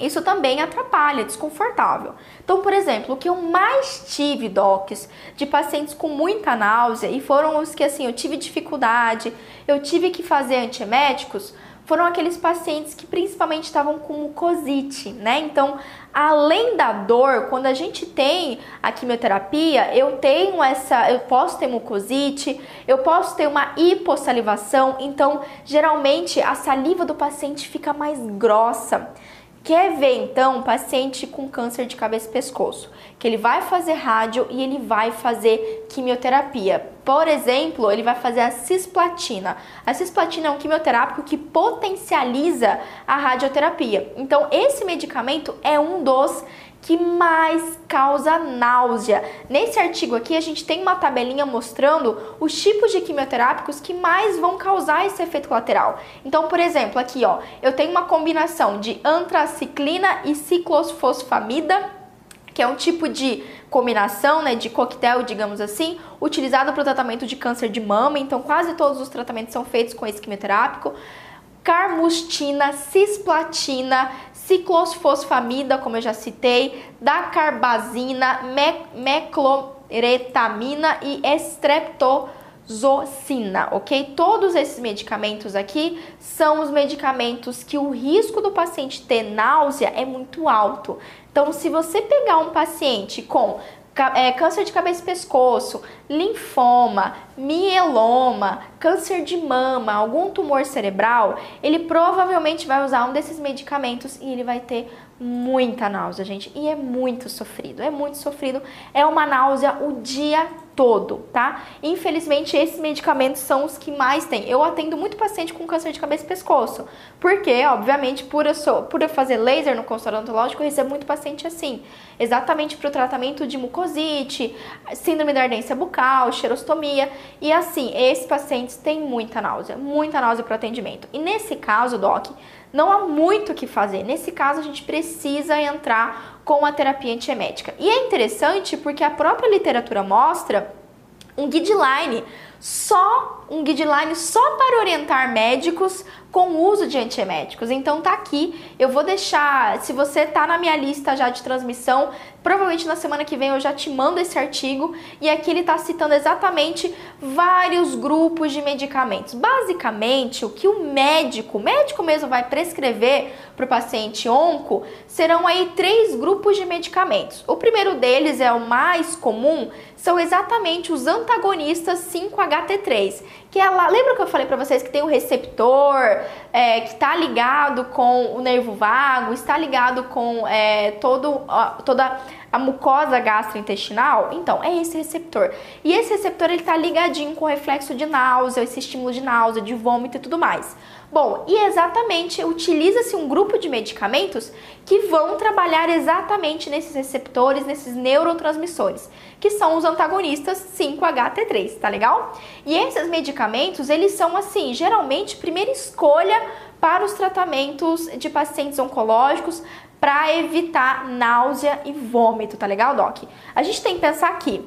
isso também atrapalha, é desconfortável. Então, por exemplo, o que eu mais tive, docs, de pacientes com muita náusea, e foram os que assim, eu tive dificuldade, eu tive que fazer antieméticos, foram aqueles pacientes que principalmente estavam com mucosite, né? Então, além da dor, quando a gente tem a quimioterapia, eu tenho essa, eu posso ter mucosite, eu posso ter uma hipossalivação, então geralmente a saliva do paciente fica mais grossa. Quer ver então um paciente com câncer de cabeça e pescoço, que ele vai fazer rádio e ele vai fazer quimioterapia. Por exemplo, ele vai fazer a cisplatina. A cisplatina é um quimioterápico que potencializa a radioterapia. Então, esse medicamento é um dos que mais causa náusea. Nesse artigo aqui, a gente tem uma tabelinha mostrando os tipos de quimioterápicos que mais vão causar esse efeito colateral. Então, por exemplo, aqui ó, eu tenho uma combinação de antraciclina e ciclofosfamida, que é um tipo de combinação, né, de coquetel, digamos assim, utilizado para o tratamento de câncer de mama. Então, quase todos os tratamentos são feitos com esse quimioterápico carmustina, cisplatina, ciclofosfamida, como eu já citei, dacarbazina, me mecloretamina e estreptozocina, ok? Todos esses medicamentos aqui são os medicamentos que o risco do paciente ter náusea é muito alto. Então, se você pegar um paciente com é, câncer de cabeça e pescoço, linfoma, mieloma, câncer de mama, algum tumor cerebral, ele provavelmente vai usar um desses medicamentos e ele vai ter muita náusea, gente. E é muito sofrido, é muito sofrido. É uma náusea o dia todo, tá? Infelizmente, esses medicamentos são os que mais tem. Eu atendo muito paciente com câncer de cabeça e pescoço, porque, obviamente, por eu, sou, por eu fazer laser no consultório odontológico, eu recebo muito paciente assim, exatamente para o tratamento de mucosite, síndrome da ardência bucal, xerostomia, e assim, esses pacientes têm muita náusea, muita náusea para atendimento. E nesse caso, doc, não há muito o que fazer. Nesse caso, a gente precisa entrar com a terapia antiemética. E é interessante porque a própria literatura mostra um guideline só um guideline só para orientar médicos com o uso de antieméticos. Então tá aqui, eu vou deixar, se você tá na minha lista já de transmissão, provavelmente na semana que vem eu já te mando esse artigo e aqui ele tá citando exatamente vários grupos de medicamentos. Basicamente, o que o médico, o médico mesmo vai prescrever para o paciente onco, serão aí três grupos de medicamentos. O primeiro deles é o mais comum, são exatamente os antagonistas 5-HT3, que é lá, lembra que eu falei para vocês que tem um receptor é, que está ligado com o nervo vago, está ligado com é, todo, toda a mucosa gastrointestinal? Então, é esse receptor. E esse receptor ele está ligadinho com o reflexo de náusea, esse estímulo de náusea, de vômito e tudo mais. Bom, e exatamente utiliza-se um grupo de medicamentos que vão trabalhar exatamente nesses receptores, nesses neurotransmissores, que são os antagonistas 5-HT3, tá legal? E esses medicamentos, eles são assim, geralmente primeira escolha para os tratamentos de pacientes oncológicos para evitar náusea e vômito, tá legal, doc? A gente tem que pensar aqui,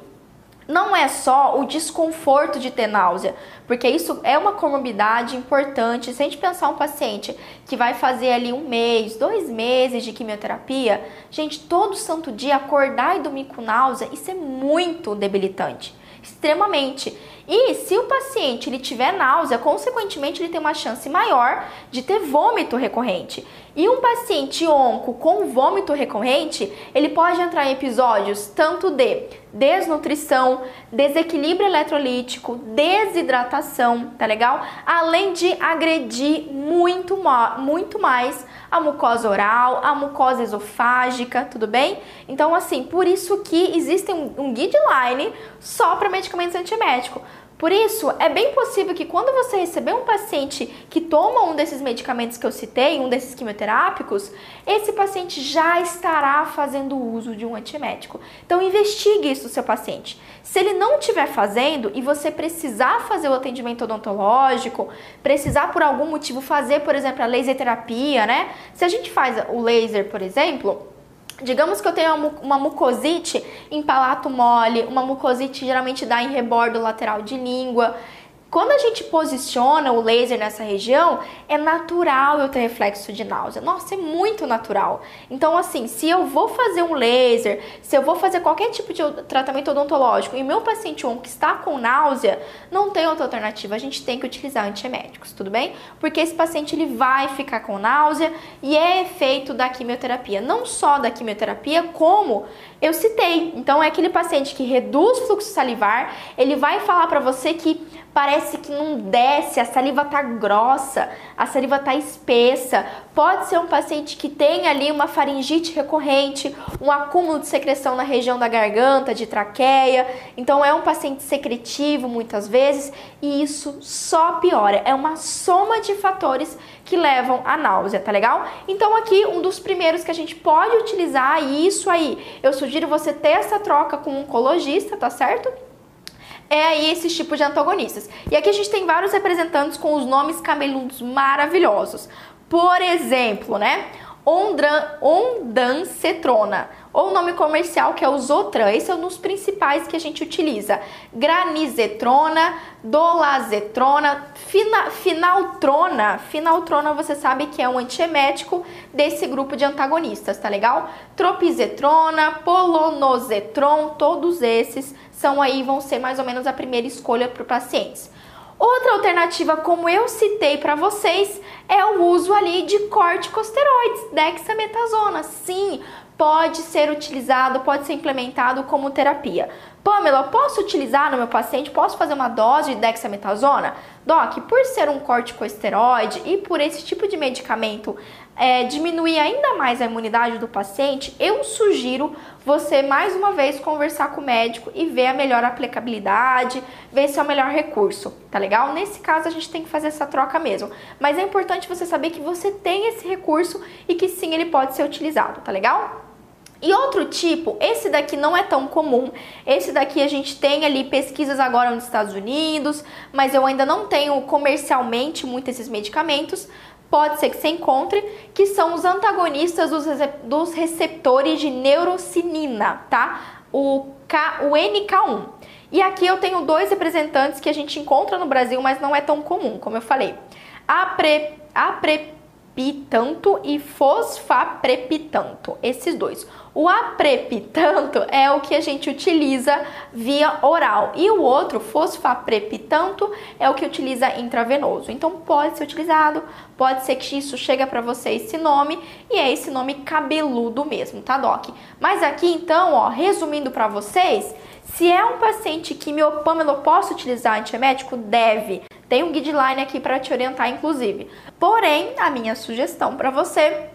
não é só o desconforto de ter náusea, porque isso é uma comorbidade importante. Se a gente pensar um paciente que vai fazer ali um mês, dois meses de quimioterapia, gente, todo santo dia acordar e dormir com náusea, isso é muito debilitante, extremamente. E se o paciente ele tiver náusea, consequentemente ele tem uma chance maior de ter vômito recorrente. E um paciente onco com vômito recorrente, ele pode entrar em episódios tanto de desnutrição, desequilíbrio eletrolítico, desidratação, tá legal? Além de agredir muito, muito mais a mucosa oral, a mucosa esofágica, tudo bem? Então, assim, por isso que existe um, um guideline só para medicamentos antieméticos por isso, é bem possível que quando você receber um paciente que toma um desses medicamentos que eu citei, um desses quimioterápicos, esse paciente já estará fazendo uso de um antiemético. Então, investigue isso seu paciente. Se ele não estiver fazendo e você precisar fazer o atendimento odontológico, precisar por algum motivo fazer, por exemplo, a laser terapia, né? Se a gente faz o laser, por exemplo, Digamos que eu tenho uma mucosite em palato mole, uma mucosite geralmente dá em rebordo lateral de língua. Quando a gente posiciona o laser nessa região, é natural eu ter reflexo de náusea. Nossa, é muito natural. Então, assim, se eu vou fazer um laser, se eu vou fazer qualquer tipo de tratamento odontológico e meu paciente onco está com náusea, não tem outra alternativa. A gente tem que utilizar antieméticos, tudo bem? Porque esse paciente ele vai ficar com náusea e é efeito da quimioterapia. Não só da quimioterapia, como eu citei. Então, é aquele paciente que reduz o fluxo salivar, ele vai falar para você que parece que não desce, a saliva tá grossa, a saliva tá espessa. Pode ser um paciente que tem ali uma faringite recorrente, um acúmulo de secreção na região da garganta, de traqueia. Então é um paciente secretivo muitas vezes e isso só piora. É uma soma de fatores que levam à náusea, tá legal? Então aqui um dos primeiros que a gente pode utilizar e isso aí, eu sugiro você ter essa troca com um oncologista, tá certo? É aí esse tipo de antagonistas. E aqui a gente tem vários representantes com os nomes cabeludos maravilhosos. Por exemplo, né? Ondran, ondancetrona, ou nome comercial que é o Zotran. Esse é um dos principais que a gente utiliza. Granizetrona, dolazetrona, fina, finaltrona. Finaltrona você sabe que é um antiemético desse grupo de antagonistas, tá legal? Tropizetrona, polonozetron, todos esses são aí, vão ser mais ou menos a primeira escolha para pacientes. Outra alternativa, como eu citei para vocês, é o uso ali de corticosteroides, dexametasona. Sim, pode ser utilizado, pode ser implementado como terapia. Pamela, posso utilizar no meu paciente? Posso fazer uma dose de dexametasona? Doc, por ser um corticosteroide e por esse tipo de medicamento é, diminuir ainda mais a imunidade do paciente, eu sugiro você mais uma vez conversar com o médico e ver a melhor aplicabilidade, ver se é o melhor recurso, tá legal? Nesse caso a gente tem que fazer essa troca mesmo, mas é importante você saber que você tem esse recurso e que sim ele pode ser utilizado, tá legal? E outro tipo, esse daqui não é tão comum. Esse daqui a gente tem ali pesquisas agora nos Estados Unidos, mas eu ainda não tenho comercialmente muito esses medicamentos pode ser que se encontre, que são os antagonistas dos, receptores de neurocinina, tá? O, K, o NK1. E aqui eu tenho dois representantes que a gente encontra no Brasil, mas não é tão comum, como eu falei. A, pre, a prepitanto e fosfaprepitanto, esses dois. O aprepitanto é o que a gente utiliza via oral e o outro, fosfaprepitanto, é o que utiliza intravenoso. Então pode ser utilizado, pode ser que isso chega para você esse nome e é esse nome cabeludo mesmo, tá, doc? Mas aqui então, ó, resumindo para vocês, se é um paciente quimiopâmelo, eu posso utilizar antiemético? Deve. Tem um guideline aqui para te orientar, inclusive. Porém, a minha sugestão para você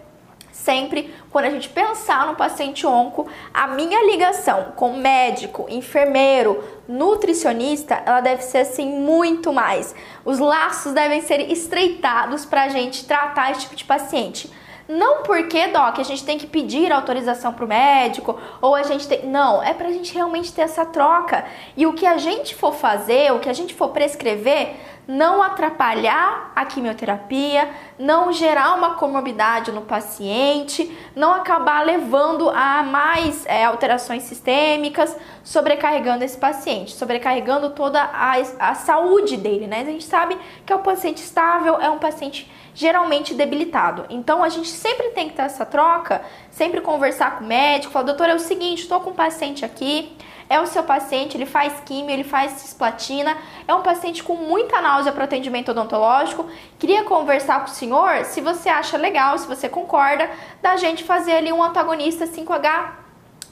Sempre quando a gente pensar no paciente onco, a minha ligação com médico, enfermeiro, nutricionista, ela deve ser assim muito mais. Os laços devem ser estreitados para a gente tratar esse tipo de paciente. Não porque, Doc, a gente tem que pedir autorização para o médico ou a gente tem. Não, é para a gente realmente ter essa troca. E o que a gente for fazer, o que a gente for prescrever, não atrapalhar a quimioterapia, não gerar uma comorbidade no paciente, não acabar levando a mais é, alterações sistêmicas, sobrecarregando esse paciente, sobrecarregando toda a, a saúde dele, né? A gente sabe que é um paciente estável, é um paciente geralmente debilitado. Então a gente sempre tem que ter essa troca, sempre conversar com o médico, falar, doutor, é o seguinte, estou com um paciente aqui, é o seu paciente, ele faz químio, ele faz cisplatina, é um paciente com muita náusea para atendimento odontológico. Queria conversar com o senhor se você acha legal, se você concorda, da gente fazer ali um antagonista 5H,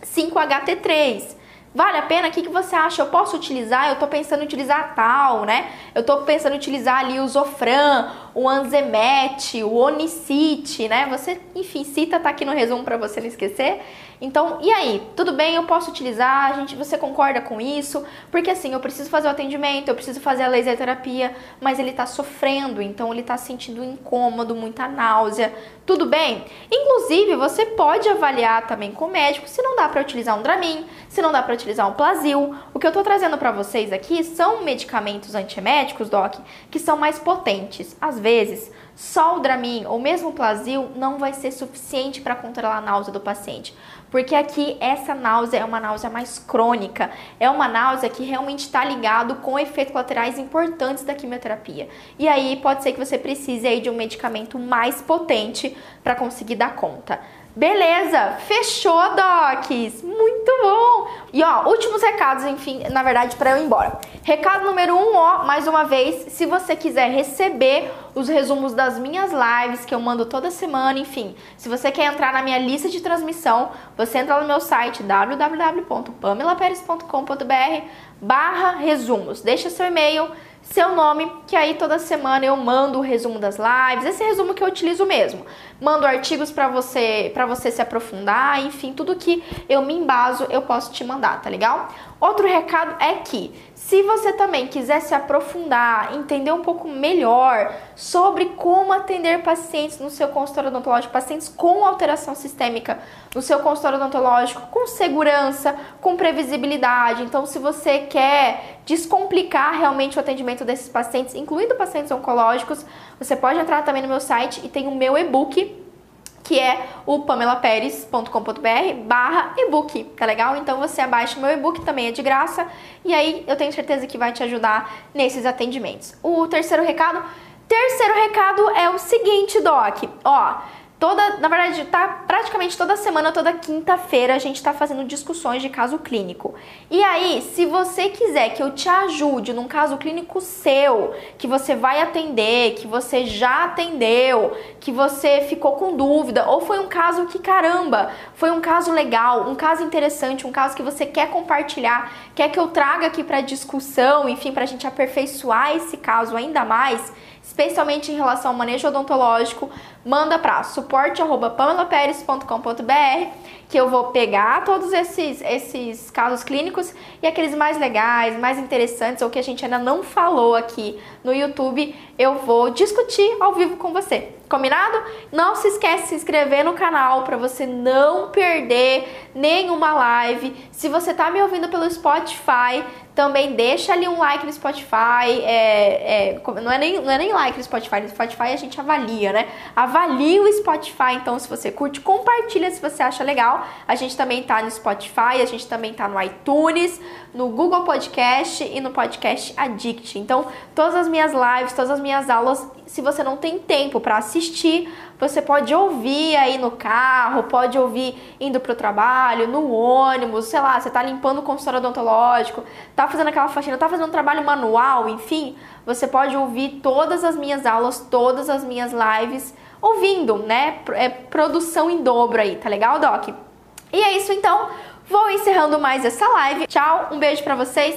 5HT3. Vale a pena? O que, que você acha? Eu posso utilizar? Eu tô pensando em utilizar tal, né? Eu tô pensando em utilizar ali o Zofran, o Anzemet, o Onicite, né? Você, enfim, cita tá aqui no resumo para você não esquecer. Então, e aí? Tudo bem? Eu posso utilizar? A gente, você concorda com isso? Porque assim, eu preciso fazer o atendimento, eu preciso fazer a laser terapia, mas ele tá sofrendo, então ele tá sentindo incômodo, muita náusea. Tudo bem? Inclusive, você pode avaliar também com o médico se não dá para utilizar um Dramin, se não dá para utilizar um Plasil. O que eu tô trazendo para vocês aqui são medicamentos antieméticos, doc, que são mais potentes. Às vezes, só o Dramin ou mesmo o Plasil não vai ser suficiente para controlar a náusea do paciente. Porque aqui essa náusea é uma náusea mais crônica, é uma náusea que realmente está ligado com efeitos colaterais importantes da quimioterapia. E aí pode ser que você precise aí de um medicamento mais potente para conseguir dar conta. Beleza, fechou, Docs. Muito bom. E ó, últimos recados, enfim, na verdade, para eu ir embora. Recado número um, ó, mais uma vez, se você quiser receber os resumos das minhas lives que eu mando toda semana, enfim, se você quer entrar na minha lista de transmissão, você entra no meu site www.pamelaperes.com.br barra resumos. Deixa seu e-mail seu nome, que aí toda semana eu mando o resumo das lives, esse resumo que eu utilizo mesmo. Mando artigos para você, para você se aprofundar, enfim, tudo que eu me embaso, eu posso te mandar, tá legal? Outro recado é que se você também quiser se aprofundar, entender um pouco melhor sobre como atender pacientes no seu consultório odontológico, pacientes com alteração sistêmica no seu consultório odontológico, com segurança, com previsibilidade. Então, se você quer descomplicar realmente o atendimento desses pacientes, incluindo pacientes oncológicos, você pode entrar também no meu site e tem o meu e-book que é o pamelaperes.com.br barra ebook, tá legal? Então você abaixa o meu e-book, também é de graça, e aí eu tenho certeza que vai te ajudar nesses atendimentos. O terceiro recado, terceiro recado é o seguinte, Doc, ó, Toda, na verdade, tá praticamente toda semana, toda quinta-feira a gente tá fazendo discussões de caso clínico. E aí, se você quiser que eu te ajude num caso clínico seu, que você vai atender, que você já atendeu, que você ficou com dúvida, ou foi um caso que caramba, foi um caso legal, um caso interessante, um caso que você quer compartilhar, quer que eu traga aqui para discussão, enfim, pra gente aperfeiçoar esse caso ainda mais, especialmente em relação ao manejo odontológico, manda para suporte@pamelaperes.com.br que eu vou pegar todos esses esses casos clínicos e aqueles mais legais, mais interessantes ou que a gente ainda não falou aqui no YouTube, eu vou discutir ao vivo com você. Combinado? Não se esquece de se inscrever no canal para você não perder nenhuma live. Se você tá me ouvindo pelo Spotify, também deixa ali um like no Spotify. É, é, não, é nem, não é nem like no Spotify, no Spotify a gente avalia, né? Avalie o Spotify, então, se você curte, compartilha se você acha legal. A gente também tá no Spotify, a gente também tá no iTunes, no Google Podcast e no Podcast Addict. Então, todas as minhas lives, todas as minhas aulas se você não tem tempo para assistir, você pode ouvir aí no carro, pode ouvir indo pro trabalho, no ônibus, sei lá, você tá limpando o consultório odontológico, tá fazendo aquela faxina, tá fazendo um trabalho manual, enfim, você pode ouvir todas as minhas aulas, todas as minhas lives, ouvindo, né? É produção em dobro aí, tá legal, Doc? E é isso então. Vou encerrando mais essa live. Tchau, um beijo para vocês.